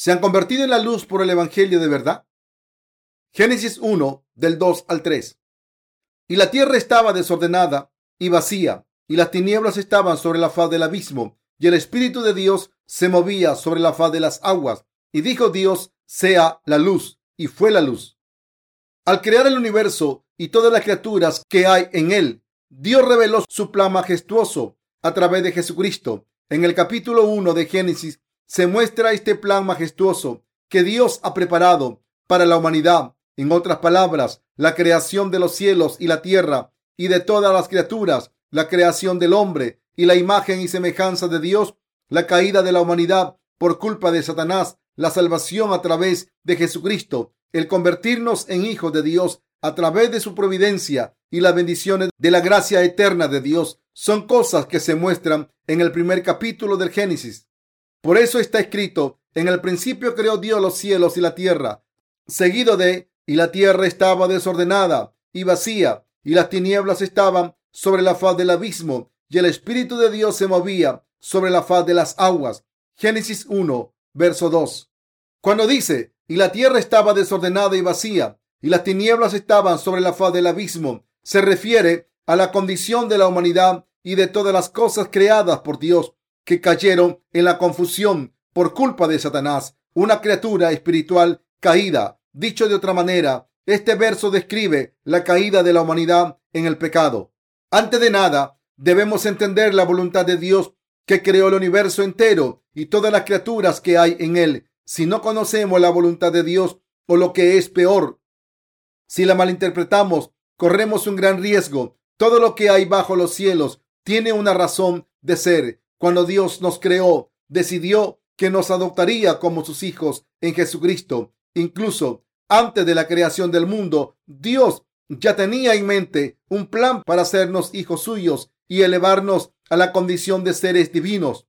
se han convertido en la luz por el Evangelio de verdad? Génesis 1 del 2 al 3. Y la tierra estaba desordenada y vacía, y las tinieblas estaban sobre la faz del abismo, y el Espíritu de Dios se movía sobre la faz de las aguas. Y dijo Dios, sea la luz, y fue la luz. Al crear el universo y todas las criaturas que hay en él, Dios reveló su plan majestuoso a través de Jesucristo. En el capítulo 1 de Génesis se muestra este plan majestuoso que Dios ha preparado para la humanidad. En otras palabras, la creación de los cielos y la tierra y de todas las criaturas, la creación del hombre y la imagen y semejanza de Dios, la caída de la humanidad por culpa de Satanás, la salvación a través de Jesucristo, el convertirnos en hijos de Dios a través de su providencia y las bendiciones de la gracia eterna de Dios son cosas que se muestran en el primer capítulo del Génesis. Por eso está escrito, en el principio creó Dios los cielos y la tierra, seguido de, y la tierra estaba desordenada y vacía, y las tinieblas estaban sobre la faz del abismo, y el Espíritu de Dios se movía sobre la faz de las aguas. Génesis 1, verso 2. Cuando dice, y la tierra estaba desordenada y vacía, y las tinieblas estaban sobre la faz del abismo, se refiere a la condición de la humanidad y de todas las cosas creadas por Dios que cayeron en la confusión por culpa de Satanás, una criatura espiritual caída. Dicho de otra manera, este verso describe la caída de la humanidad en el pecado. Antes de nada, debemos entender la voluntad de Dios que creó el universo entero y todas las criaturas que hay en él. Si no conocemos la voluntad de Dios, o lo que es peor, si la malinterpretamos, corremos un gran riesgo. Todo lo que hay bajo los cielos tiene una razón de ser. Cuando Dios nos creó, decidió que nos adoptaría como sus hijos en Jesucristo. Incluso antes de la creación del mundo, Dios ya tenía en mente un plan para hacernos hijos suyos y elevarnos a la condición de seres divinos.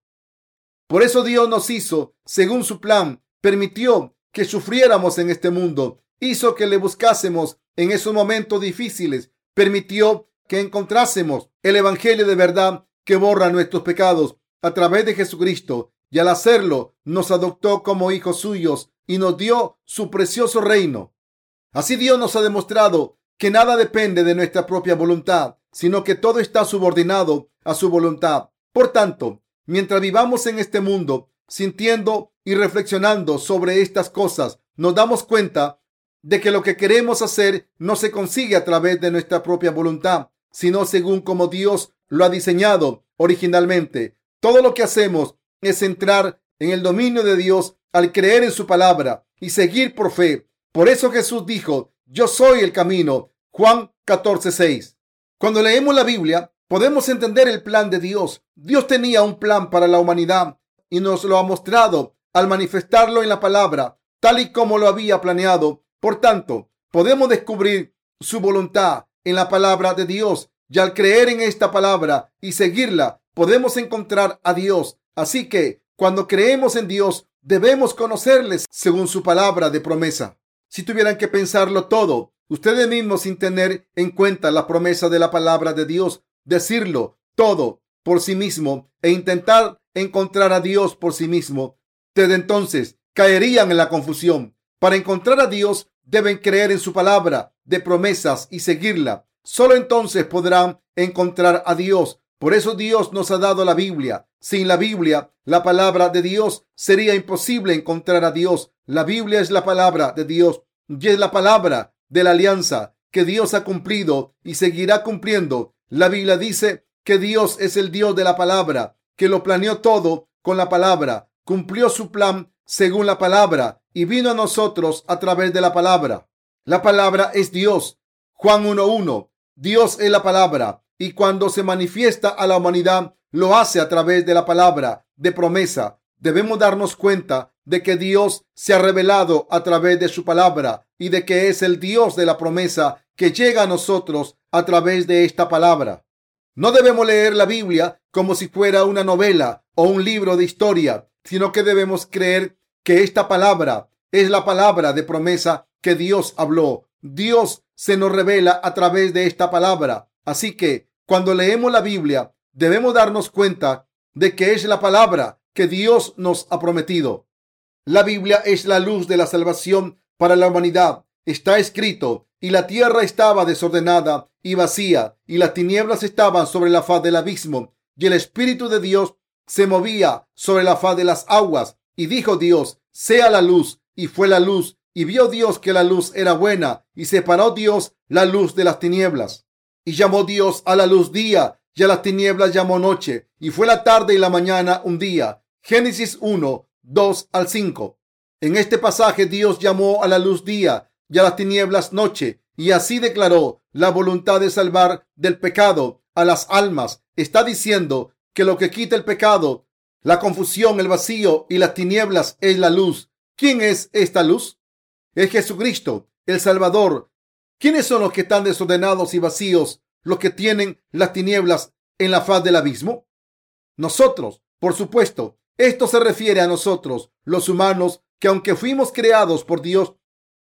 Por eso Dios nos hizo según su plan, permitió que sufriéramos en este mundo hizo que le buscásemos en esos momentos difíciles, permitió que encontrásemos el Evangelio de verdad que borra nuestros pecados a través de Jesucristo y al hacerlo nos adoptó como hijos suyos y nos dio su precioso reino. Así Dios nos ha demostrado que nada depende de nuestra propia voluntad, sino que todo está subordinado a su voluntad. Por tanto, mientras vivamos en este mundo, sintiendo y reflexionando sobre estas cosas, nos damos cuenta de que lo que queremos hacer no se consigue a través de nuestra propia voluntad, sino según como Dios lo ha diseñado originalmente. Todo lo que hacemos es entrar en el dominio de Dios al creer en su palabra y seguir por fe. Por eso Jesús dijo, yo soy el camino. Juan 14:6. Cuando leemos la Biblia, podemos entender el plan de Dios. Dios tenía un plan para la humanidad y nos lo ha mostrado al manifestarlo en la palabra, tal y como lo había planeado por tanto, podemos descubrir su voluntad en la palabra de Dios y al creer en esta palabra y seguirla, podemos encontrar a Dios. Así que cuando creemos en Dios, debemos conocerles según su palabra de promesa. Si tuvieran que pensarlo todo, ustedes mismos sin tener en cuenta la promesa de la palabra de Dios, decirlo todo por sí mismo e intentar encontrar a Dios por sí mismo, desde entonces caerían en la confusión. Para encontrar a Dios deben creer en su palabra de promesas y seguirla. Solo entonces podrán encontrar a Dios. Por eso Dios nos ha dado la Biblia. Sin la Biblia, la palabra de Dios, sería imposible encontrar a Dios. La Biblia es la palabra de Dios y es la palabra de la alianza que Dios ha cumplido y seguirá cumpliendo. La Biblia dice que Dios es el Dios de la palabra, que lo planeó todo con la palabra, cumplió su plan según la palabra y vino a nosotros a través de la palabra. La palabra es Dios. Juan 1.1. Dios es la palabra y cuando se manifiesta a la humanidad lo hace a través de la palabra de promesa. Debemos darnos cuenta de que Dios se ha revelado a través de su palabra y de que es el Dios de la promesa que llega a nosotros a través de esta palabra. No debemos leer la Biblia como si fuera una novela o un libro de historia, sino que debemos creer que esta palabra es la palabra de promesa que Dios habló. Dios se nos revela a través de esta palabra. Así que cuando leemos la Biblia, debemos darnos cuenta de que es la palabra que Dios nos ha prometido. La Biblia es la luz de la salvación para la humanidad. Está escrito, y la tierra estaba desordenada y vacía, y las tinieblas estaban sobre la faz del abismo, y el Espíritu de Dios se movía sobre la faz de las aguas. Y dijo Dios, sea la luz, y fue la luz, y vio Dios que la luz era buena, y separó Dios la luz de las tinieblas. Y llamó Dios a la luz día, y a las tinieblas llamó noche, y fue la tarde y la mañana un día. Génesis 1, 2 al 5. En este pasaje Dios llamó a la luz día y a las tinieblas noche, y así declaró la voluntad de salvar del pecado a las almas. Está diciendo que lo que quita el pecado, la confusión, el vacío y las tinieblas es la luz. ¿Quién es esta luz? Es Jesucristo, el Salvador. ¿Quiénes son los que están desordenados y vacíos, los que tienen las tinieblas en la faz del abismo? Nosotros, por supuesto. Esto se refiere a nosotros, los humanos, que aunque fuimos creados por Dios,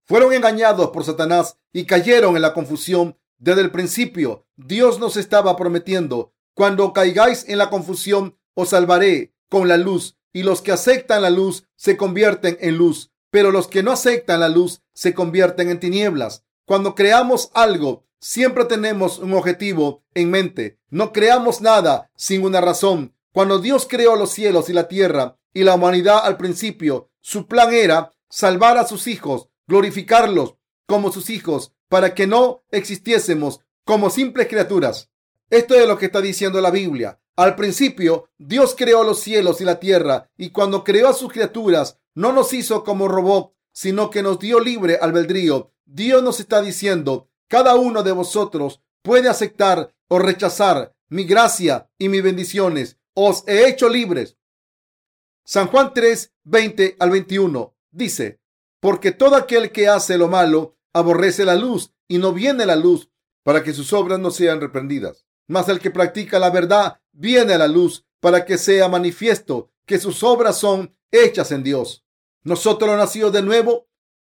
fueron engañados por Satanás y cayeron en la confusión desde el principio. Dios nos estaba prometiendo, cuando caigáis en la confusión, os salvaré con la luz, y los que aceptan la luz se convierten en luz, pero los que no aceptan la luz se convierten en tinieblas. Cuando creamos algo, siempre tenemos un objetivo en mente. No creamos nada sin una razón. Cuando Dios creó los cielos y la tierra y la humanidad al principio, su plan era salvar a sus hijos, glorificarlos como sus hijos, para que no existiésemos como simples criaturas. Esto es lo que está diciendo la Biblia. Al principio, Dios creó los cielos y la tierra, y cuando creó a sus criaturas, no nos hizo como robots, sino que nos dio libre albedrío. Dios nos está diciendo, cada uno de vosotros puede aceptar o rechazar mi gracia y mis bendiciones. Os he hecho libres. San Juan 3, 20 al 21 dice, porque todo aquel que hace lo malo aborrece la luz y no viene la luz para que sus obras no sean reprendidas. Mas el que practica la verdad viene a la luz para que sea manifiesto que sus obras son hechas en Dios. Nosotros nacidos de nuevo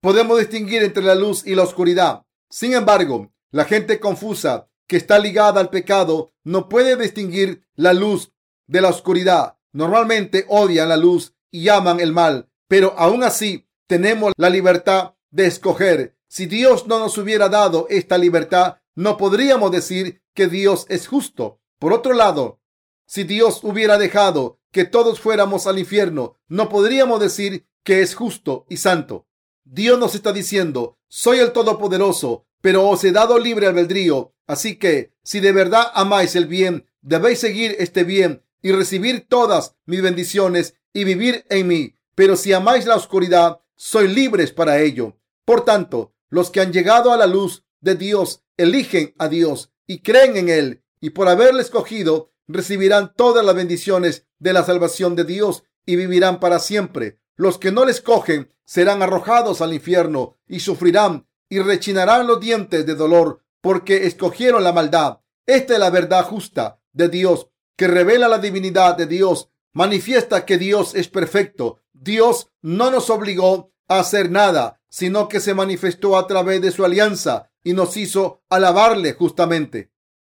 podemos distinguir entre la luz y la oscuridad. Sin embargo, la gente confusa que está ligada al pecado no puede distinguir la luz de la oscuridad. Normalmente odian la luz y aman el mal, pero aún así tenemos la libertad de escoger. Si Dios no nos hubiera dado esta libertad, no podríamos decir que Dios es justo. Por otro lado, si Dios hubiera dejado que todos fuéramos al infierno, no podríamos decir que es justo y santo. Dios nos está diciendo, soy el Todopoderoso, pero os he dado libre albedrío. Así que, si de verdad amáis el bien, debéis seguir este bien y recibir todas mis bendiciones y vivir en mí. Pero si amáis la oscuridad, soy libres para ello. Por tanto, los que han llegado a la luz de Dios eligen a Dios y creen en Él, y por haberle escogido, recibirán todas las bendiciones de la salvación de Dios y vivirán para siempre. Los que no les cogen serán arrojados al infierno y sufrirán y rechinarán los dientes de dolor porque escogieron la maldad. Esta es la verdad justa de Dios que revela la divinidad de Dios, manifiesta que Dios es perfecto Dios no nos obligó a hacer nada, sino que se manifestó a través de su alianza y nos hizo alabarle justamente.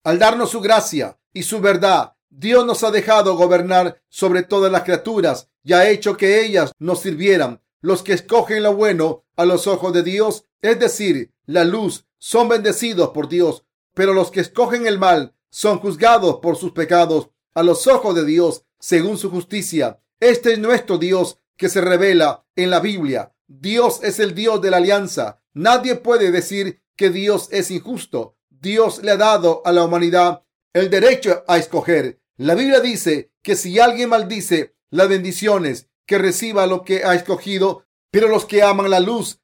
Al darnos su gracia y su verdad, Dios nos ha dejado gobernar sobre todas las criaturas y ha hecho que ellas nos sirvieran. Los que escogen lo bueno a los ojos de Dios, es decir, la luz, son bendecidos por Dios, pero los que escogen el mal son juzgados por sus pecados a los ojos de Dios según su justicia. Este es nuestro Dios que se revela en la Biblia. Dios es el Dios de la alianza. Nadie puede decir que Dios es injusto. Dios le ha dado a la humanidad el derecho a escoger. La Biblia dice que si alguien maldice las bendiciones, que reciba lo que ha escogido, pero los que aman la luz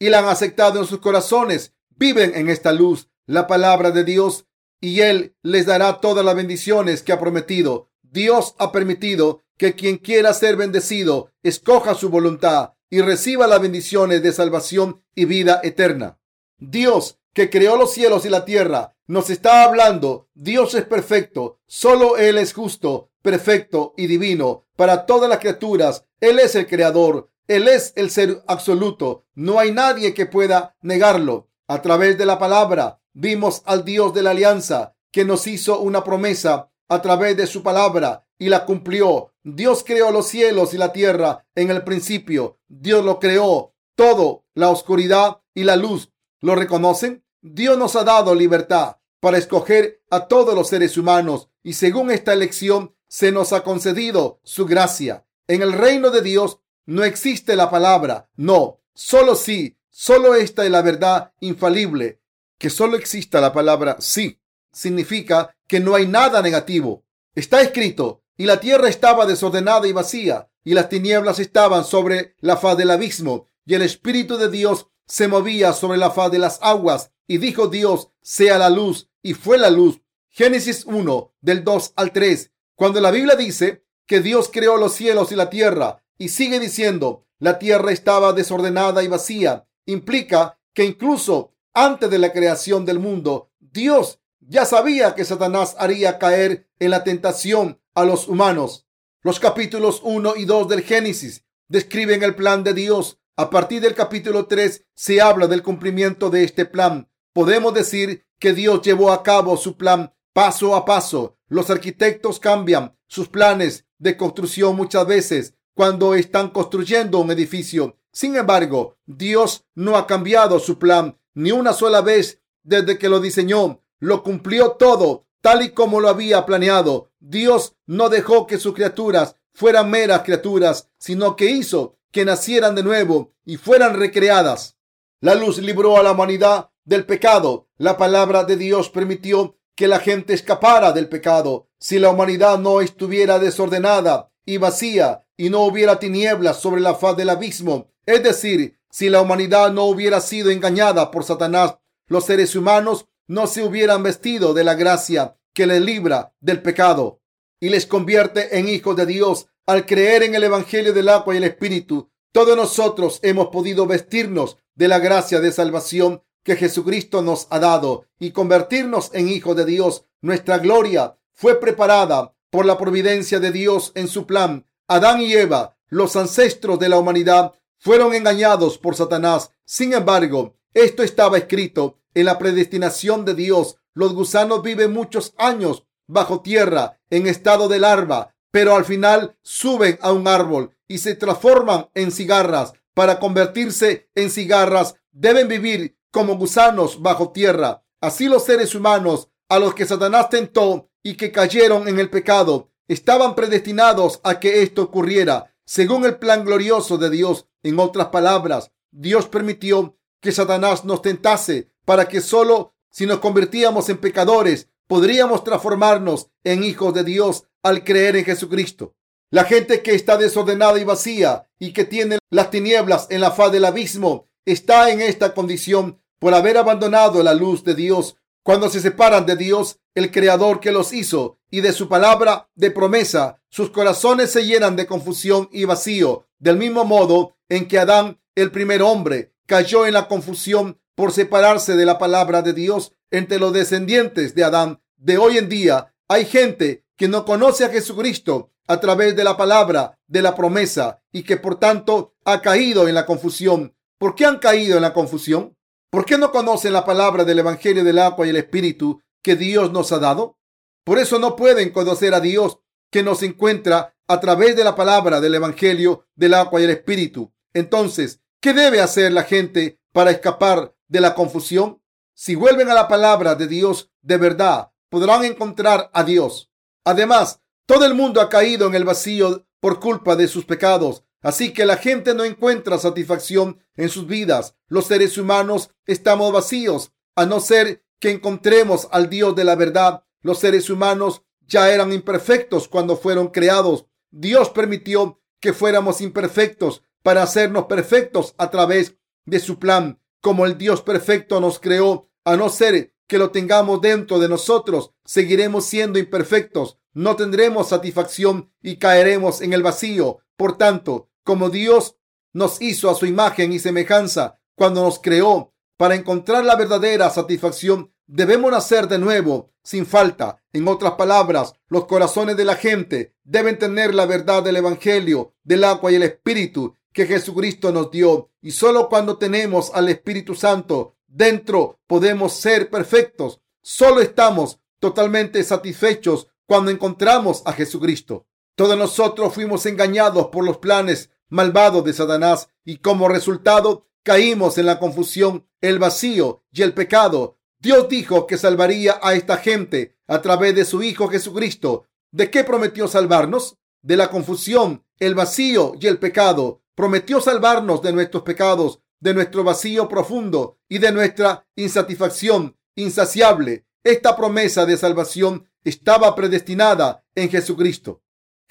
y la han aceptado en sus corazones, viven en esta luz, la palabra de Dios, y Él les dará todas las bendiciones que ha prometido. Dios ha permitido que quien quiera ser bendecido escoja su voluntad y reciba las bendiciones de salvación y vida eterna. Dios, que creó los cielos y la tierra, nos está hablando. Dios es perfecto, solo Él es justo, perfecto y divino para todas las criaturas. Él es el creador, Él es el ser absoluto. No hay nadie que pueda negarlo. A través de la palabra vimos al Dios de la alianza que nos hizo una promesa a través de su palabra y la cumplió. Dios creó los cielos y la tierra en el principio. Dios lo creó todo, la oscuridad y la luz. ¿Lo reconocen? Dios nos ha dado libertad para escoger a todos los seres humanos y según esta elección se nos ha concedido su gracia. En el reino de Dios no existe la palabra no, solo sí, solo esta es la verdad infalible. Que solo exista la palabra sí significa que no hay nada negativo. Está escrito, y la tierra estaba desordenada y vacía, y las tinieblas estaban sobre la faz del abismo, y el Espíritu de Dios se movía sobre la faz de las aguas, y dijo Dios, sea la luz, y fue la luz. Génesis 1, del 2 al 3. Cuando la Biblia dice que Dios creó los cielos y la tierra, y sigue diciendo, la tierra estaba desordenada y vacía, implica que incluso antes de la creación del mundo, Dios ya sabía que Satanás haría caer en la tentación a los humanos. Los capítulos 1 y 2 del Génesis describen el plan de Dios. A partir del capítulo 3 se habla del cumplimiento de este plan. Podemos decir que Dios llevó a cabo su plan paso a paso. Los arquitectos cambian sus planes de construcción muchas veces cuando están construyendo un edificio. Sin embargo, Dios no ha cambiado su plan ni una sola vez desde que lo diseñó lo cumplió todo tal y como lo había planeado. Dios no dejó que sus criaturas fueran meras criaturas, sino que hizo que nacieran de nuevo y fueran recreadas. La luz libró a la humanidad del pecado. La palabra de Dios permitió que la gente escapara del pecado. Si la humanidad no estuviera desordenada y vacía y no hubiera tinieblas sobre la faz del abismo, es decir, si la humanidad no hubiera sido engañada por Satanás, los seres humanos no se hubieran vestido de la gracia que les libra del pecado y les convierte en hijos de Dios al creer en el Evangelio del agua y el Espíritu. Todos nosotros hemos podido vestirnos de la gracia de salvación que Jesucristo nos ha dado y convertirnos en hijos de Dios. Nuestra gloria fue preparada por la providencia de Dios en su plan. Adán y Eva, los ancestros de la humanidad, fueron engañados por Satanás. Sin embargo, esto estaba escrito en la predestinación de Dios. Los gusanos viven muchos años bajo tierra en estado de larva, pero al final suben a un árbol y se transforman en cigarras. Para convertirse en cigarras deben vivir como gusanos bajo tierra. Así los seres humanos a los que Satanás tentó y que cayeron en el pecado estaban predestinados a que esto ocurriera según el plan glorioso de Dios. En otras palabras, Dios permitió que Satanás nos tentase para que solo si nos convertíamos en pecadores podríamos transformarnos en hijos de Dios al creer en Jesucristo. La gente que está desordenada y vacía y que tiene las tinieblas en la faz del abismo está en esta condición por haber abandonado la luz de Dios. Cuando se separan de Dios, el Creador que los hizo, y de su palabra de promesa, sus corazones se llenan de confusión y vacío, del mismo modo en que Adán, el primer hombre, cayó en la confusión por separarse de la palabra de Dios entre los descendientes de Adán de hoy en día. Hay gente que no conoce a Jesucristo a través de la palabra de la promesa y que por tanto ha caído en la confusión. ¿Por qué han caído en la confusión? ¿Por qué no conocen la palabra del Evangelio del agua y el Espíritu que Dios nos ha dado? Por eso no pueden conocer a Dios que nos encuentra a través de la palabra del Evangelio del agua y el Espíritu. Entonces, ¿qué debe hacer la gente para escapar de la confusión? Si vuelven a la palabra de Dios de verdad, podrán encontrar a Dios. Además, todo el mundo ha caído en el vacío por culpa de sus pecados. Así que la gente no encuentra satisfacción en sus vidas. Los seres humanos estamos vacíos, a no ser que encontremos al Dios de la verdad. Los seres humanos ya eran imperfectos cuando fueron creados. Dios permitió que fuéramos imperfectos para hacernos perfectos a través de su plan como el Dios perfecto nos creó, a no ser que lo tengamos dentro de nosotros, seguiremos siendo imperfectos, no tendremos satisfacción y caeremos en el vacío. Por tanto, como Dios nos hizo a su imagen y semejanza cuando nos creó, para encontrar la verdadera satisfacción, debemos nacer de nuevo, sin falta. En otras palabras, los corazones de la gente deben tener la verdad del Evangelio, del agua y el Espíritu que Jesucristo nos dio. Y solo cuando tenemos al Espíritu Santo dentro podemos ser perfectos. Solo estamos totalmente satisfechos cuando encontramos a Jesucristo. Todos nosotros fuimos engañados por los planes malvados de Satanás y como resultado caímos en la confusión, el vacío y el pecado. Dios dijo que salvaría a esta gente a través de su Hijo Jesucristo. ¿De qué prometió salvarnos? De la confusión, el vacío y el pecado. Prometió salvarnos de nuestros pecados, de nuestro vacío profundo y de nuestra insatisfacción insaciable. Esta promesa de salvación estaba predestinada en Jesucristo.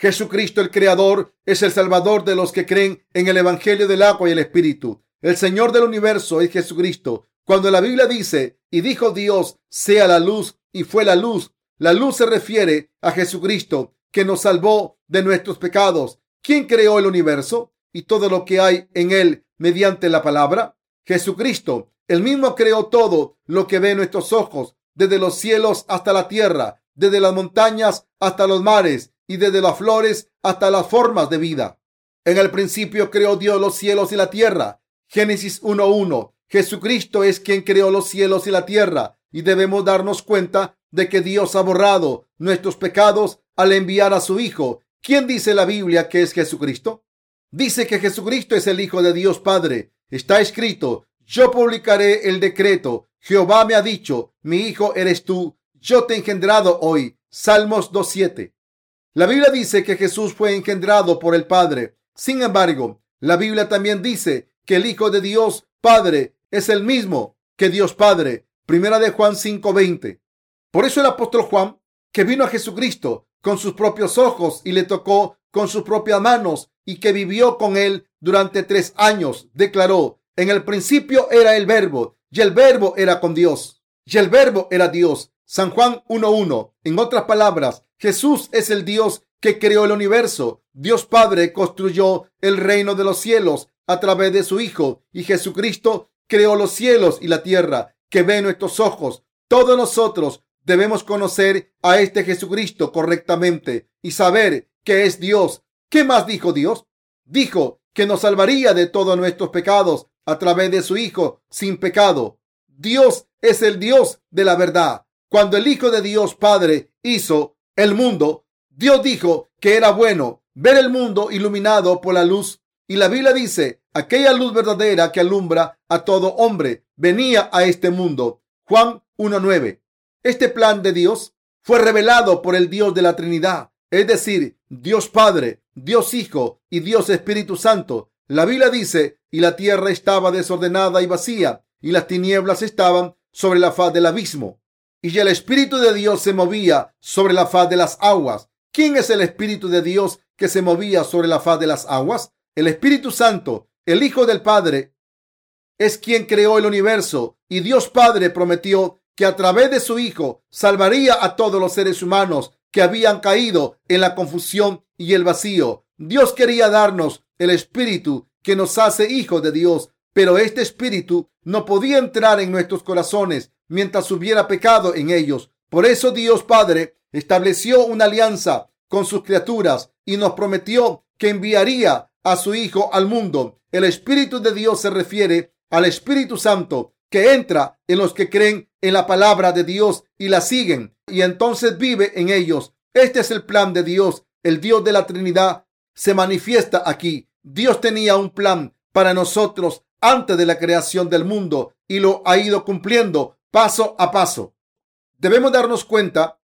Jesucristo el Creador es el Salvador de los que creen en el Evangelio del agua y el Espíritu. El Señor del universo es Jesucristo. Cuando la Biblia dice, y dijo Dios, sea la luz, y fue la luz, la luz se refiere a Jesucristo, que nos salvó de nuestros pecados. ¿Quién creó el universo y todo lo que hay en él mediante la palabra? Jesucristo. El mismo creó todo lo que ve nuestros ojos, desde los cielos hasta la tierra, desde las montañas hasta los mares y desde las flores hasta las formas de vida. En el principio creó Dios los cielos y la tierra. Génesis 1.1. Jesucristo es quien creó los cielos y la tierra y debemos darnos cuenta de que Dios ha borrado nuestros pecados al enviar a su Hijo. ¿Quién dice la Biblia que es Jesucristo? Dice que Jesucristo es el Hijo de Dios Padre. Está escrito, yo publicaré el decreto. Jehová me ha dicho, mi Hijo eres tú, yo te he engendrado hoy. Salmos 2.7. La Biblia dice que Jesús fue engendrado por el Padre. Sin embargo, la Biblia también dice que el Hijo de Dios Padre es el mismo que Dios Padre. Primera de Juan 5:20. Por eso el apóstol Juan, que vino a Jesucristo con sus propios ojos y le tocó con sus propias manos y que vivió con él durante tres años, declaró, en el principio era el verbo y el verbo era con Dios y el verbo era Dios. San Juan 1.1. En otras palabras, Jesús es el Dios que creó el universo. Dios Padre construyó el reino de los cielos a través de su Hijo y Jesucristo creó los cielos y la tierra que ven nuestros ojos. Todos nosotros debemos conocer a este Jesucristo correctamente y saber que es Dios. ¿Qué más dijo Dios? Dijo que nos salvaría de todos nuestros pecados a través de su Hijo sin pecado. Dios es el Dios de la verdad. Cuando el Hijo de Dios Padre hizo el mundo, Dios dijo que era bueno ver el mundo iluminado por la luz. Y la Biblia dice aquella luz verdadera que alumbra a todo hombre venía a este mundo. Juan 1.9. Este plan de Dios fue revelado por el Dios de la Trinidad, es decir, Dios Padre, Dios Hijo y Dios Espíritu Santo. La Biblia dice, y la tierra estaba desordenada y vacía, y las tinieblas estaban sobre la faz del abismo, y el Espíritu de Dios se movía sobre la faz de las aguas. ¿Quién es el Espíritu de Dios que se movía sobre la faz de las aguas? El Espíritu Santo el Hijo del Padre es quien creó el universo y Dios Padre prometió que a través de su Hijo salvaría a todos los seres humanos que habían caído en la confusión y el vacío. Dios quería darnos el Espíritu que nos hace hijos de Dios, pero este Espíritu no podía entrar en nuestros corazones mientras hubiera pecado en ellos. Por eso Dios Padre estableció una alianza con sus criaturas y nos prometió que enviaría a su Hijo al mundo. El Espíritu de Dios se refiere al Espíritu Santo que entra en los que creen en la palabra de Dios y la siguen y entonces vive en ellos. Este es el plan de Dios. El Dios de la Trinidad se manifiesta aquí. Dios tenía un plan para nosotros antes de la creación del mundo y lo ha ido cumpliendo paso a paso. Debemos darnos cuenta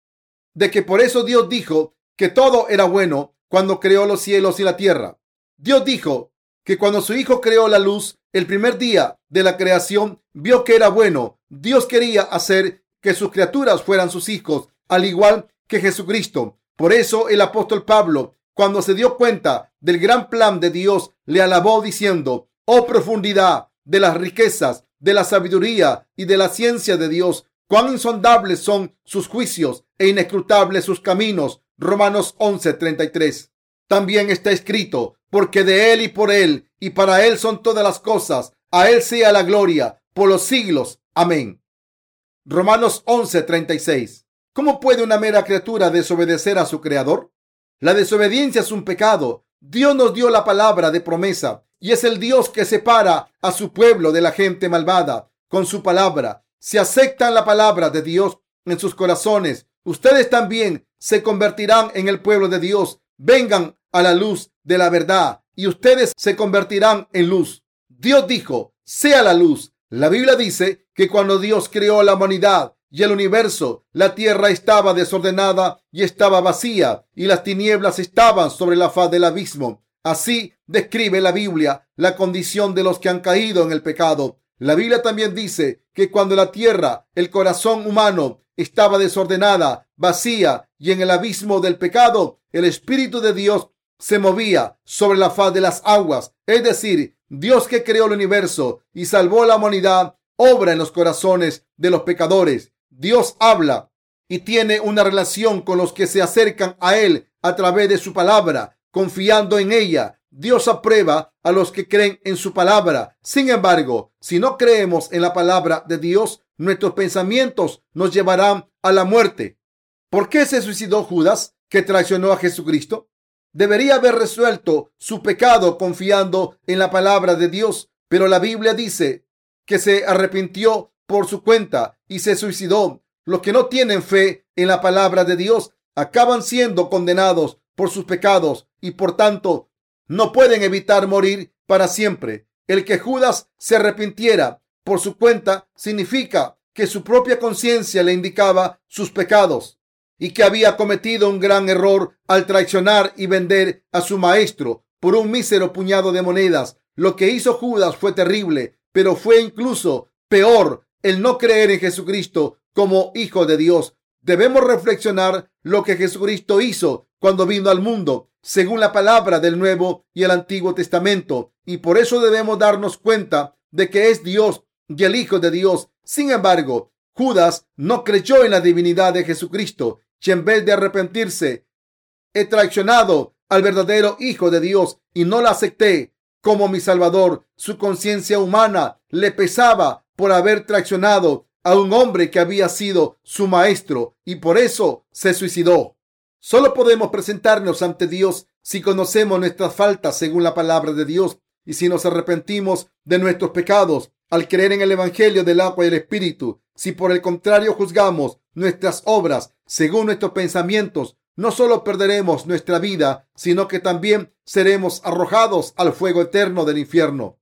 de que por eso Dios dijo que todo era bueno cuando creó los cielos y la tierra. Dios dijo que cuando su Hijo creó la luz, el primer día de la creación, vio que era bueno. Dios quería hacer que sus criaturas fueran sus hijos, al igual que Jesucristo. Por eso el apóstol Pablo, cuando se dio cuenta del gran plan de Dios, le alabó diciendo, oh profundidad de las riquezas, de la sabiduría y de la ciencia de Dios, cuán insondables son sus juicios e inescrutables sus caminos. Romanos 11:33. También está escrito, porque de Él y por Él y para Él son todas las cosas. A Él sea la gloria por los siglos. Amén. Romanos 11:36. ¿Cómo puede una mera criatura desobedecer a su Creador? La desobediencia es un pecado. Dios nos dio la palabra de promesa y es el Dios que separa a su pueblo de la gente malvada con su palabra. Si aceptan la palabra de Dios en sus corazones, Ustedes también se convertirán en el pueblo de Dios. Vengan a la luz de la verdad y ustedes se convertirán en luz. Dios dijo, sea la luz. La Biblia dice que cuando Dios creó la humanidad y el universo, la tierra estaba desordenada y estaba vacía y las tinieblas estaban sobre la faz del abismo. Así describe la Biblia la condición de los que han caído en el pecado. La Biblia también dice que cuando la tierra, el corazón humano, estaba desordenada, vacía y en el abismo del pecado, el Espíritu de Dios se movía sobre la faz de las aguas. Es decir, Dios que creó el universo y salvó la humanidad, obra en los corazones de los pecadores. Dios habla y tiene una relación con los que se acercan a Él a través de su palabra, confiando en ella. Dios aprueba a los que creen en su palabra. Sin embargo, si no creemos en la palabra de Dios, nuestros pensamientos nos llevarán a la muerte. ¿Por qué se suicidó Judas, que traicionó a Jesucristo? Debería haber resuelto su pecado confiando en la palabra de Dios, pero la Biblia dice que se arrepintió por su cuenta y se suicidó. Los que no tienen fe en la palabra de Dios acaban siendo condenados por sus pecados y por tanto no pueden evitar morir para siempre. El que Judas se arrepintiera por su cuenta significa que su propia conciencia le indicaba sus pecados y que había cometido un gran error al traicionar y vender a su maestro por un mísero puñado de monedas. Lo que hizo Judas fue terrible, pero fue incluso peor el no creer en Jesucristo como Hijo de Dios. Debemos reflexionar lo que Jesucristo hizo cuando vino al mundo, según la palabra del Nuevo y el Antiguo Testamento. Y por eso debemos darnos cuenta de que es Dios y el Hijo de Dios. Sin embargo, Judas no creyó en la divinidad de Jesucristo y en vez de arrepentirse, he traicionado al verdadero Hijo de Dios y no lo acepté como mi Salvador. Su conciencia humana le pesaba por haber traicionado a un hombre que había sido su maestro y por eso se suicidó. Solo podemos presentarnos ante Dios si conocemos nuestras faltas según la palabra de Dios y si nos arrepentimos de nuestros pecados al creer en el Evangelio del agua y el Espíritu. Si por el contrario juzgamos nuestras obras según nuestros pensamientos, no solo perderemos nuestra vida, sino que también seremos arrojados al fuego eterno del infierno.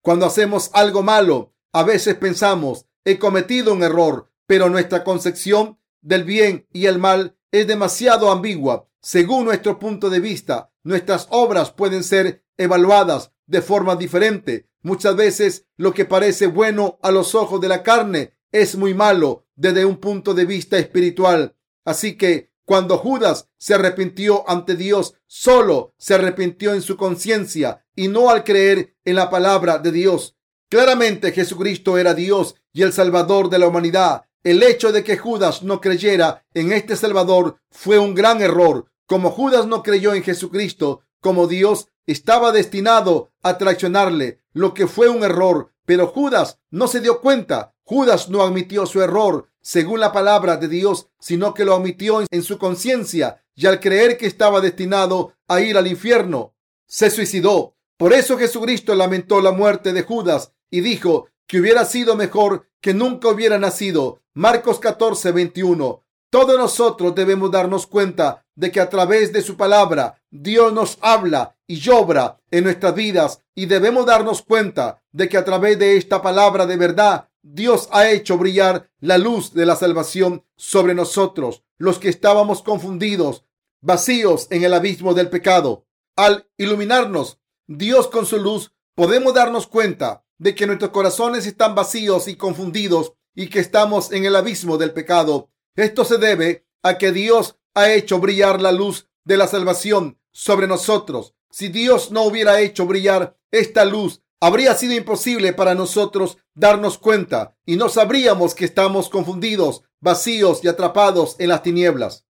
Cuando hacemos algo malo, a veces pensamos, he cometido un error, pero nuestra concepción del bien y el mal es demasiado ambigua. Según nuestro punto de vista, nuestras obras pueden ser evaluadas de forma diferente. Muchas veces lo que parece bueno a los ojos de la carne es muy malo desde un punto de vista espiritual. Así que cuando Judas se arrepintió ante Dios, solo se arrepintió en su conciencia y no al creer en la palabra de Dios. Claramente Jesucristo era Dios y el Salvador de la humanidad. El hecho de que Judas no creyera en este Salvador fue un gran error. Como Judas no creyó en Jesucristo como Dios, estaba destinado a traicionarle, lo que fue un error. Pero Judas no se dio cuenta. Judas no admitió su error según la palabra de Dios, sino que lo admitió en su conciencia y al creer que estaba destinado a ir al infierno, se suicidó. Por eso Jesucristo lamentó la muerte de Judas y dijo que hubiera sido mejor que nunca hubiera nacido. Marcos 14, 21. Todos nosotros debemos darnos cuenta de que a través de su palabra Dios nos habla y obra en nuestras vidas y debemos darnos cuenta de que a través de esta palabra de verdad Dios ha hecho brillar la luz de la salvación sobre nosotros, los que estábamos confundidos, vacíos en el abismo del pecado. Al iluminarnos Dios con su luz, podemos darnos cuenta de que nuestros corazones están vacíos y confundidos y que estamos en el abismo del pecado. Esto se debe a que Dios ha hecho brillar la luz de la salvación sobre nosotros. Si Dios no hubiera hecho brillar esta luz, habría sido imposible para nosotros darnos cuenta y no sabríamos que estamos confundidos, vacíos y atrapados en las tinieblas.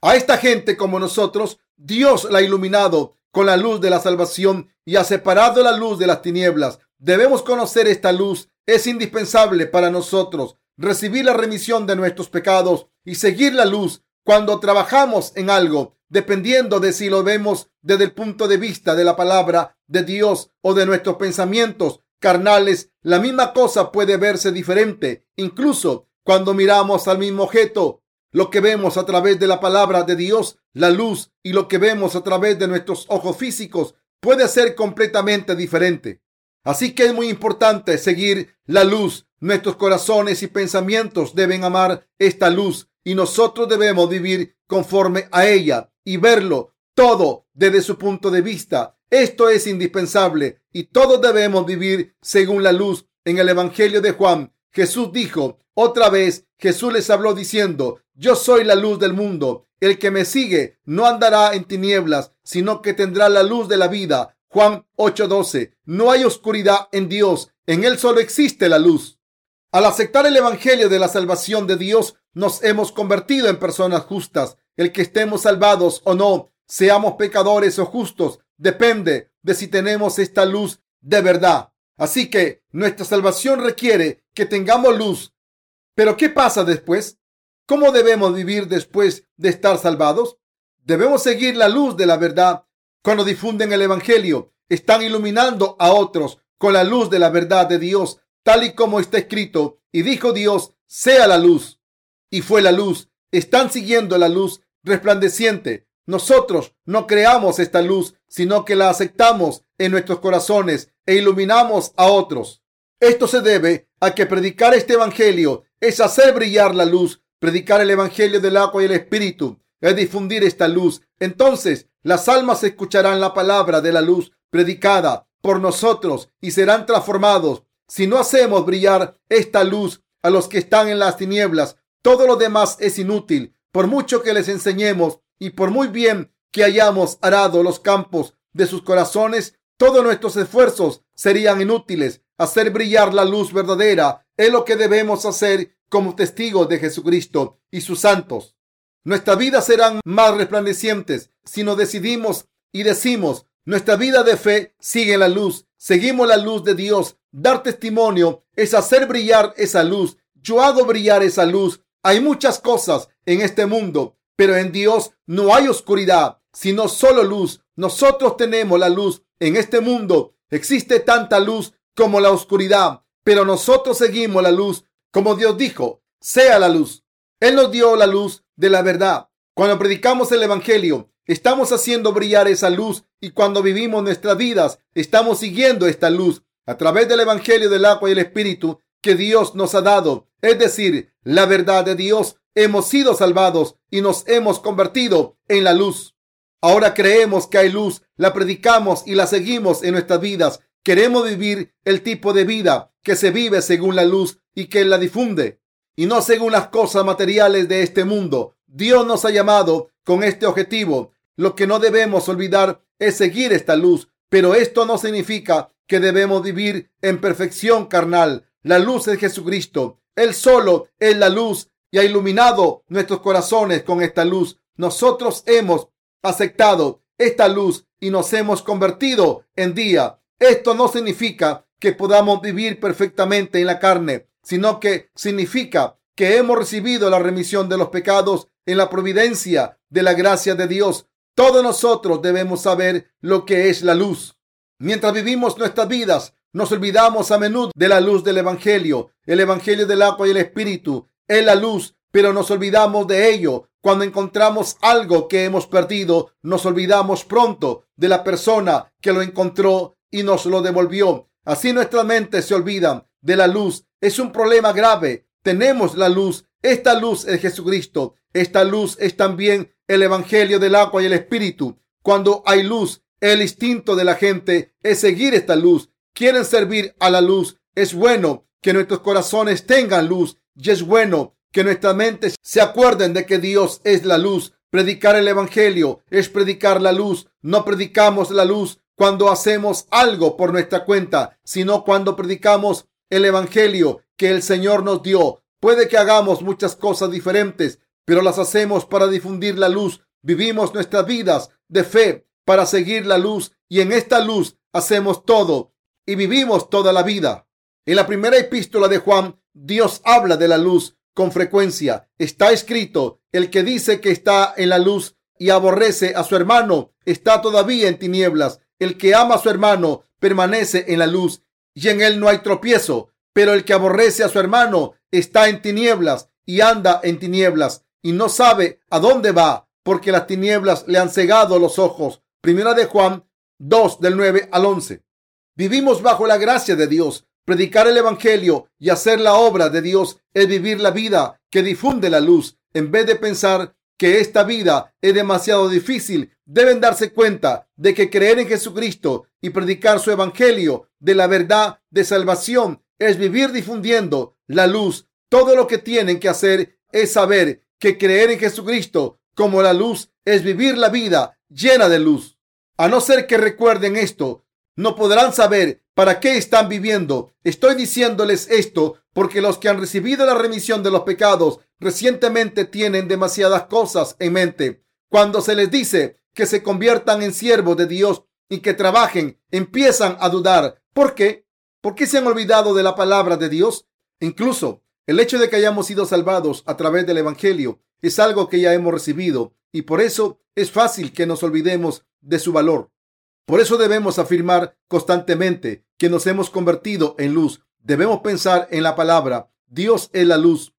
A esta gente como nosotros, Dios la ha iluminado con la luz de la salvación y ha separado la luz de las tinieblas. Debemos conocer esta luz. Es indispensable para nosotros recibir la remisión de nuestros pecados y seguir la luz cuando trabajamos en algo, dependiendo de si lo vemos desde el punto de vista de la palabra de Dios o de nuestros pensamientos carnales, la misma cosa puede verse diferente. Incluso cuando miramos al mismo objeto lo que vemos a través de la palabra de Dios, la luz y lo que vemos a través de nuestros ojos físicos puede ser completamente diferente. Así que es muy importante seguir la luz. Nuestros corazones y pensamientos deben amar esta luz y nosotros debemos vivir conforme a ella y verlo todo desde su punto de vista. Esto es indispensable y todos debemos vivir según la luz. En el Evangelio de Juan, Jesús dijo, otra vez Jesús les habló diciendo, yo soy la luz del mundo. El que me sigue no andará en tinieblas, sino que tendrá la luz de la vida. Juan 8:12. No hay oscuridad en Dios, en Él solo existe la luz. Al aceptar el Evangelio de la salvación de Dios, nos hemos convertido en personas justas. El que estemos salvados o no, seamos pecadores o justos, depende de si tenemos esta luz de verdad. Así que nuestra salvación requiere que tengamos luz. Pero ¿qué pasa después? ¿Cómo debemos vivir después de estar salvados? Debemos seguir la luz de la verdad. Cuando difunden el Evangelio, están iluminando a otros con la luz de la verdad de Dios, tal y como está escrito. Y dijo Dios, sea la luz. Y fue la luz. Están siguiendo la luz resplandeciente. Nosotros no creamos esta luz, sino que la aceptamos en nuestros corazones e iluminamos a otros. Esto se debe a que predicar este Evangelio es hacer brillar la luz, predicar el Evangelio del agua y el Espíritu, es difundir esta luz. Entonces las almas escucharán la palabra de la luz predicada por nosotros y serán transformados. Si no hacemos brillar esta luz a los que están en las tinieblas, todo lo demás es inútil. Por mucho que les enseñemos y por muy bien que hayamos arado los campos de sus corazones, todos nuestros esfuerzos serían inútiles. Hacer brillar la luz verdadera es lo que debemos hacer como testigos de Jesucristo y sus santos. Nuestras vidas serán más resplandecientes si nos decidimos y decimos, nuestra vida de fe sigue la luz, seguimos la luz de Dios. Dar testimonio es hacer brillar esa luz. Yo hago brillar esa luz. Hay muchas cosas en este mundo, pero en Dios no hay oscuridad, sino solo luz. Nosotros tenemos la luz en este mundo existe tanta luz como la oscuridad, pero nosotros seguimos la luz como Dios dijo, sea la luz. Él nos dio la luz de la verdad. Cuando predicamos el Evangelio, estamos haciendo brillar esa luz y cuando vivimos nuestras vidas, estamos siguiendo esta luz a través del Evangelio del agua y el Espíritu que Dios nos ha dado, es decir, la verdad de Dios. Hemos sido salvados y nos hemos convertido en la luz. Ahora creemos que hay luz, la predicamos y la seguimos en nuestras vidas. Queremos vivir el tipo de vida que se vive según la luz y que la difunde y no según las cosas materiales de este mundo. Dios nos ha llamado con este objetivo. Lo que no debemos olvidar es seguir esta luz, pero esto no significa que debemos vivir en perfección carnal. La luz es Jesucristo. Él solo es la luz y ha iluminado nuestros corazones con esta luz. Nosotros hemos aceptado esta luz y nos hemos convertido en día. Esto no significa que podamos vivir perfectamente en la carne, sino que significa que hemos recibido la remisión de los pecados en la providencia de la gracia de Dios. Todos nosotros debemos saber lo que es la luz. Mientras vivimos nuestras vidas, nos olvidamos a menudo de la luz del Evangelio. El Evangelio del agua y el Espíritu es la luz, pero nos olvidamos de ello cuando encontramos algo que hemos perdido, nos olvidamos pronto de la persona que lo encontró y nos lo devolvió. Así nuestra mente se olvida de la luz. Es un problema grave. Tenemos la luz. Esta luz es Jesucristo. Esta luz es también el Evangelio del agua y el Espíritu. Cuando hay luz, el instinto de la gente es seguir esta luz. Quieren servir a la luz. Es bueno que nuestros corazones tengan luz y es bueno que nuestras mentes se acuerden de que Dios es la luz. Predicar el Evangelio es predicar la luz. No predicamos la luz cuando hacemos algo por nuestra cuenta, sino cuando predicamos el Evangelio que el Señor nos dio. Puede que hagamos muchas cosas diferentes, pero las hacemos para difundir la luz. Vivimos nuestras vidas de fe para seguir la luz y en esta luz hacemos todo y vivimos toda la vida. En la primera epístola de Juan, Dios habla de la luz con frecuencia. Está escrito, el que dice que está en la luz y aborrece a su hermano está todavía en tinieblas. El que ama a su hermano permanece en la luz y en él no hay tropiezo. Pero el que aborrece a su hermano está en tinieblas y anda en tinieblas. y no sabe a dónde va porque las tinieblas le han cegado los ojos. Primera de Juan 2 del 9 al 11. Vivimos bajo la gracia de Dios. Predicar el Evangelio y hacer la obra de Dios es vivir la vida que difunde la luz. En vez de pensar que esta vida es demasiado difícil, deben darse cuenta de que creer en Jesucristo y predicar su Evangelio de la verdad de salvación es vivir difundiendo la luz. Todo lo que tienen que hacer es saber que creer en Jesucristo como la luz es vivir la vida llena de luz. A no ser que recuerden esto, no podrán saber para qué están viviendo. Estoy diciéndoles esto porque los que han recibido la remisión de los pecados recientemente tienen demasiadas cosas en mente. Cuando se les dice que se conviertan en siervos de Dios y que trabajen, empiezan a dudar. ¿Por qué? ¿Por qué se han olvidado de la palabra de Dios? Incluso el hecho de que hayamos sido salvados a través del Evangelio es algo que ya hemos recibido y por eso es fácil que nos olvidemos de su valor. Por eso debemos afirmar constantemente que nos hemos convertido en luz. Debemos pensar en la palabra. Dios es la luz.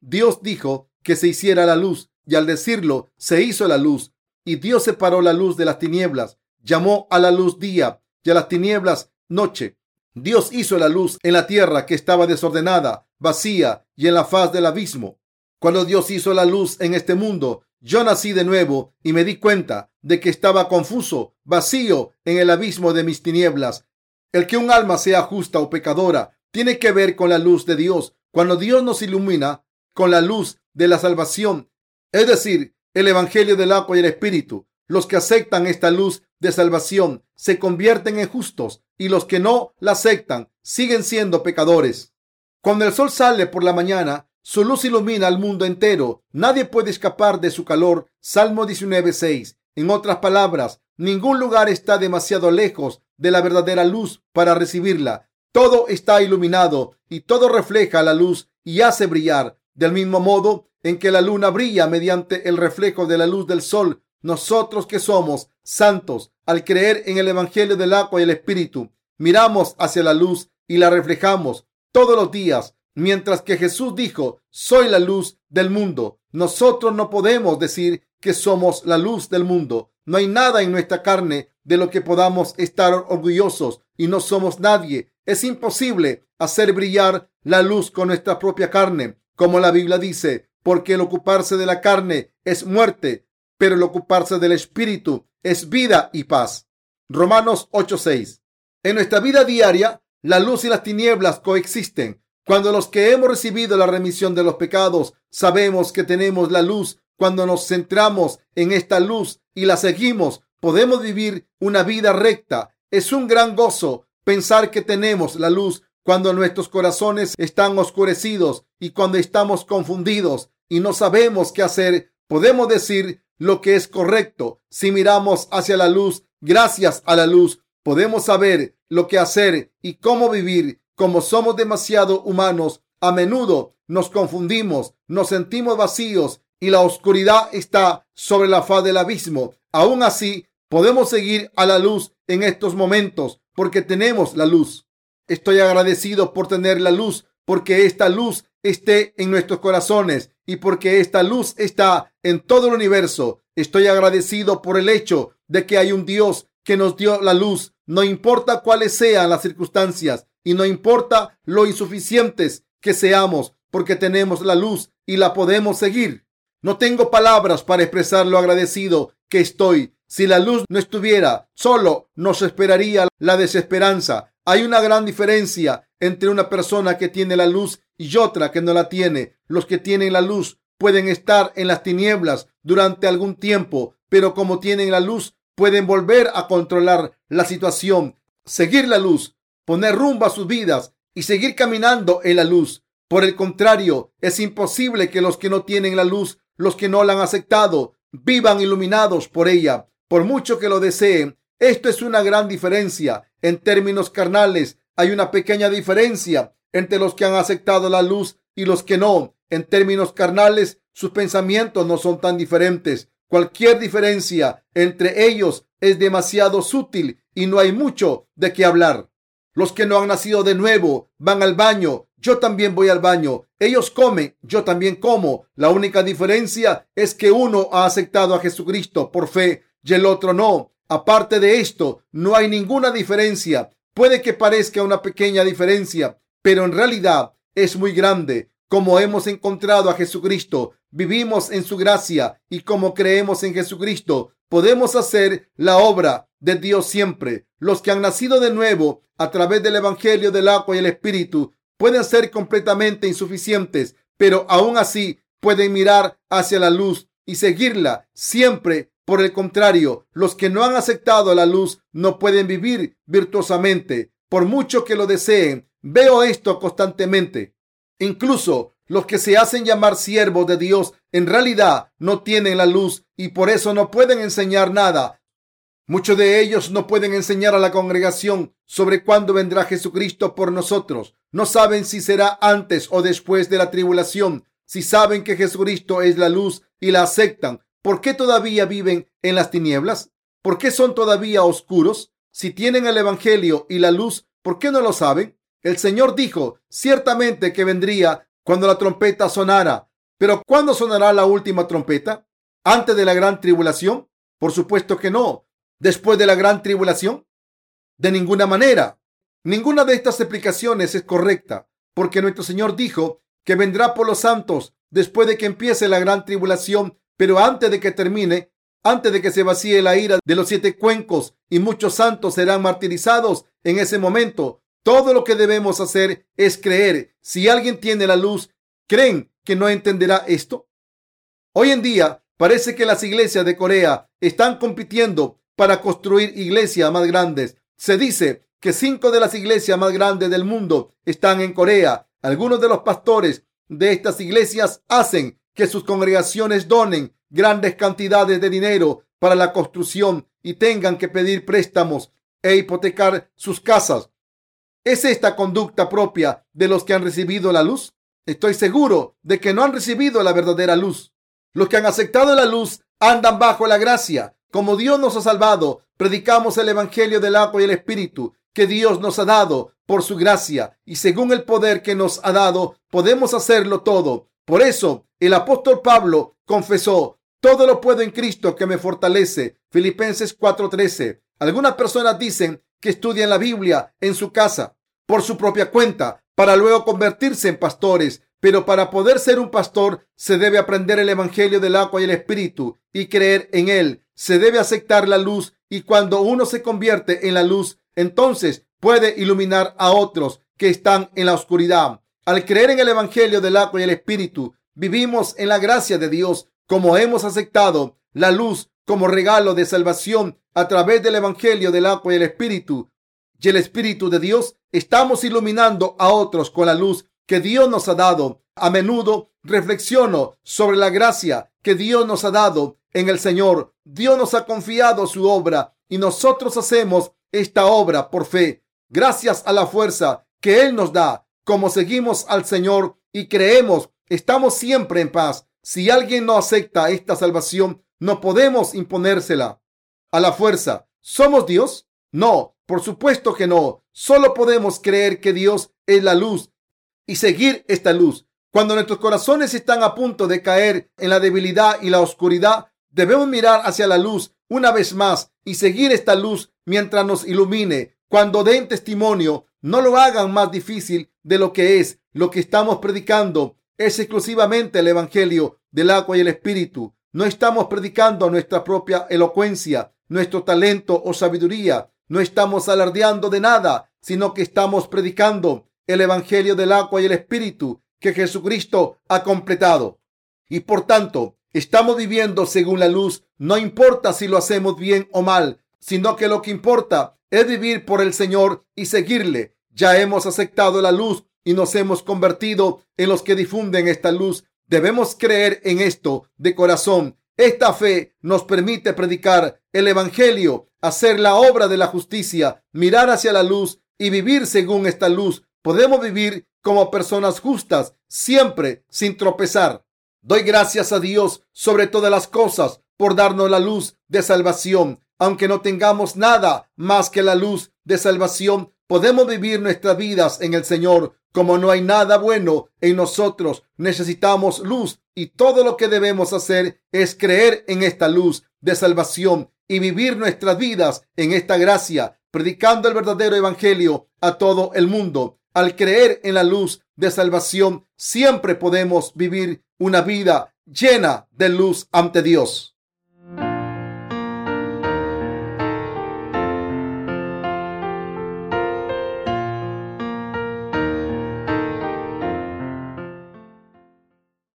Dios dijo que se hiciera la luz y al decirlo se hizo la luz. Y Dios separó la luz de las tinieblas. Llamó a la luz día y a las tinieblas noche. Dios hizo la luz en la tierra que estaba desordenada, vacía y en la faz del abismo. Cuando Dios hizo la luz en este mundo, yo nací de nuevo y me di cuenta de que estaba confuso, vacío en el abismo de mis tinieblas. El que un alma sea justa o pecadora tiene que ver con la luz de Dios. Cuando Dios nos ilumina con la luz de la salvación, es decir, el Evangelio del agua y el Espíritu, los que aceptan esta luz de salvación se convierten en justos y los que no la aceptan siguen siendo pecadores. Cuando el sol sale por la mañana, su luz ilumina al mundo entero. Nadie puede escapar de su calor. Salmo 19.6. En otras palabras, ningún lugar está demasiado lejos de la verdadera luz para recibirla. Todo está iluminado y todo refleja la luz y hace brillar. Del mismo modo en que la luna brilla mediante el reflejo de la luz del sol, nosotros que somos santos, al creer en el Evangelio del agua y el Espíritu, miramos hacia la luz y la reflejamos todos los días Mientras que Jesús dijo, soy la luz del mundo, nosotros no podemos decir que somos la luz del mundo. No hay nada en nuestra carne de lo que podamos estar orgullosos y no somos nadie. Es imposible hacer brillar la luz con nuestra propia carne, como la Biblia dice, porque el ocuparse de la carne es muerte, pero el ocuparse del espíritu es vida y paz. Romanos 8:6. En nuestra vida diaria, la luz y las tinieblas coexisten. Cuando los que hemos recibido la remisión de los pecados sabemos que tenemos la luz, cuando nos centramos en esta luz y la seguimos, podemos vivir una vida recta. Es un gran gozo pensar que tenemos la luz cuando nuestros corazones están oscurecidos y cuando estamos confundidos y no sabemos qué hacer. Podemos decir lo que es correcto si miramos hacia la luz. Gracias a la luz podemos saber lo que hacer y cómo vivir como somos demasiado humanos, a menudo nos confundimos, nos sentimos vacíos y la oscuridad está sobre la faz del abismo. Aún así, podemos seguir a la luz en estos momentos porque tenemos la luz. Estoy agradecido por tener la luz, porque esta luz esté en nuestros corazones y porque esta luz está en todo el universo. Estoy agradecido por el hecho de que hay un Dios que nos dio la luz, no importa cuáles sean las circunstancias y no importa lo insuficientes que seamos, porque tenemos la luz y la podemos seguir. No tengo palabras para expresar lo agradecido que estoy. Si la luz no estuviera, solo nos esperaría la desesperanza. Hay una gran diferencia entre una persona que tiene la luz y otra que no la tiene. Los que tienen la luz pueden estar en las tinieblas durante algún tiempo, pero como tienen la luz, pueden volver a controlar la situación, seguir la luz, poner rumbo a sus vidas y seguir caminando en la luz. Por el contrario, es imposible que los que no tienen la luz, los que no la han aceptado, vivan iluminados por ella, por mucho que lo deseen. Esto es una gran diferencia. En términos carnales, hay una pequeña diferencia entre los que han aceptado la luz y los que no. En términos carnales, sus pensamientos no son tan diferentes. Cualquier diferencia entre ellos es demasiado sutil y no hay mucho de qué hablar. Los que no han nacido de nuevo van al baño yo también voy al baño. Ellos comen, yo también como. La única diferencia es que uno ha aceptado a Jesucristo por fe y el otro no. Aparte de esto, no hay ninguna diferencia. Puede que parezca una pequeña diferencia, pero en realidad es muy grande. Como hemos encontrado a Jesucristo, vivimos en su gracia y como creemos en Jesucristo, podemos hacer la obra de Dios siempre. Los que han nacido de nuevo a través del Evangelio del agua y el Espíritu pueden ser completamente insuficientes, pero aún así pueden mirar hacia la luz y seguirla siempre. Por el contrario, los que no han aceptado la luz no pueden vivir virtuosamente, por mucho que lo deseen. Veo esto constantemente. Incluso los que se hacen llamar siervos de Dios en realidad no tienen la luz y por eso no pueden enseñar nada. Muchos de ellos no pueden enseñar a la congregación sobre cuándo vendrá Jesucristo por nosotros. No saben si será antes o después de la tribulación. Si saben que Jesucristo es la luz y la aceptan, ¿por qué todavía viven en las tinieblas? ¿Por qué son todavía oscuros? Si tienen el Evangelio y la luz, ¿por qué no lo saben? El Señor dijo ciertamente que vendría cuando la trompeta sonara. Pero ¿cuándo sonará la última trompeta? ¿Antes de la gran tribulación? Por supuesto que no. ¿Después de la gran tribulación? De ninguna manera. Ninguna de estas explicaciones es correcta, porque nuestro Señor dijo que vendrá por los santos después de que empiece la gran tribulación, pero antes de que termine, antes de que se vacíe la ira de los siete cuencos y muchos santos serán martirizados en ese momento. Todo lo que debemos hacer es creer. Si alguien tiene la luz, ¿creen que no entenderá esto? Hoy en día parece que las iglesias de Corea están compitiendo para construir iglesias más grandes. Se dice que cinco de las iglesias más grandes del mundo están en Corea. Algunos de los pastores de estas iglesias hacen que sus congregaciones donen grandes cantidades de dinero para la construcción y tengan que pedir préstamos e hipotecar sus casas ¿Es esta conducta propia de los que han recibido la luz? Estoy seguro de que no han recibido la verdadera luz. Los que han aceptado la luz andan bajo la gracia. Como Dios nos ha salvado, predicamos el Evangelio del agua y el Espíritu que Dios nos ha dado por su gracia y según el poder que nos ha dado, podemos hacerlo todo. Por eso, el apóstol Pablo confesó, todo lo puedo en Cristo que me fortalece. Filipenses 4:13. Algunas personas dicen que estudian la Biblia en su casa por su propia cuenta para luego convertirse en pastores. Pero para poder ser un pastor se debe aprender el Evangelio del agua y el Espíritu y creer en él. Se debe aceptar la luz y cuando uno se convierte en la luz, entonces puede iluminar a otros que están en la oscuridad. Al creer en el Evangelio del agua y el Espíritu, vivimos en la gracia de Dios como hemos aceptado la luz como regalo de salvación a través del Evangelio del agua y el Espíritu y el Espíritu de Dios, estamos iluminando a otros con la luz que Dios nos ha dado. A menudo reflexiono sobre la gracia que Dios nos ha dado en el Señor. Dios nos ha confiado su obra y nosotros hacemos esta obra por fe, gracias a la fuerza que Él nos da. Como seguimos al Señor y creemos, estamos siempre en paz. Si alguien no acepta esta salvación, no podemos imponérsela a la fuerza. ¿Somos Dios? No, por supuesto que no. Solo podemos creer que Dios es la luz y seguir esta luz. Cuando nuestros corazones están a punto de caer en la debilidad y la oscuridad, debemos mirar hacia la luz una vez más y seguir esta luz mientras nos ilumine. Cuando den testimonio, no lo hagan más difícil de lo que es. Lo que estamos predicando es exclusivamente el Evangelio del agua y el Espíritu. No estamos predicando nuestra propia elocuencia, nuestro talento o sabiduría. No estamos alardeando de nada, sino que estamos predicando el Evangelio del agua y el Espíritu que Jesucristo ha completado. Y por tanto, estamos viviendo según la luz. No importa si lo hacemos bien o mal, sino que lo que importa es vivir por el Señor y seguirle. Ya hemos aceptado la luz y nos hemos convertido en los que difunden esta luz Debemos creer en esto de corazón. Esta fe nos permite predicar el Evangelio, hacer la obra de la justicia, mirar hacia la luz y vivir según esta luz. Podemos vivir como personas justas, siempre sin tropezar. Doy gracias a Dios sobre todas las cosas por darnos la luz de salvación. Aunque no tengamos nada más que la luz de salvación, podemos vivir nuestras vidas en el Señor. Como no hay nada bueno en nosotros, necesitamos luz y todo lo que debemos hacer es creer en esta luz de salvación y vivir nuestras vidas en esta gracia, predicando el verdadero evangelio a todo el mundo. Al creer en la luz de salvación, siempre podemos vivir una vida llena de luz ante Dios.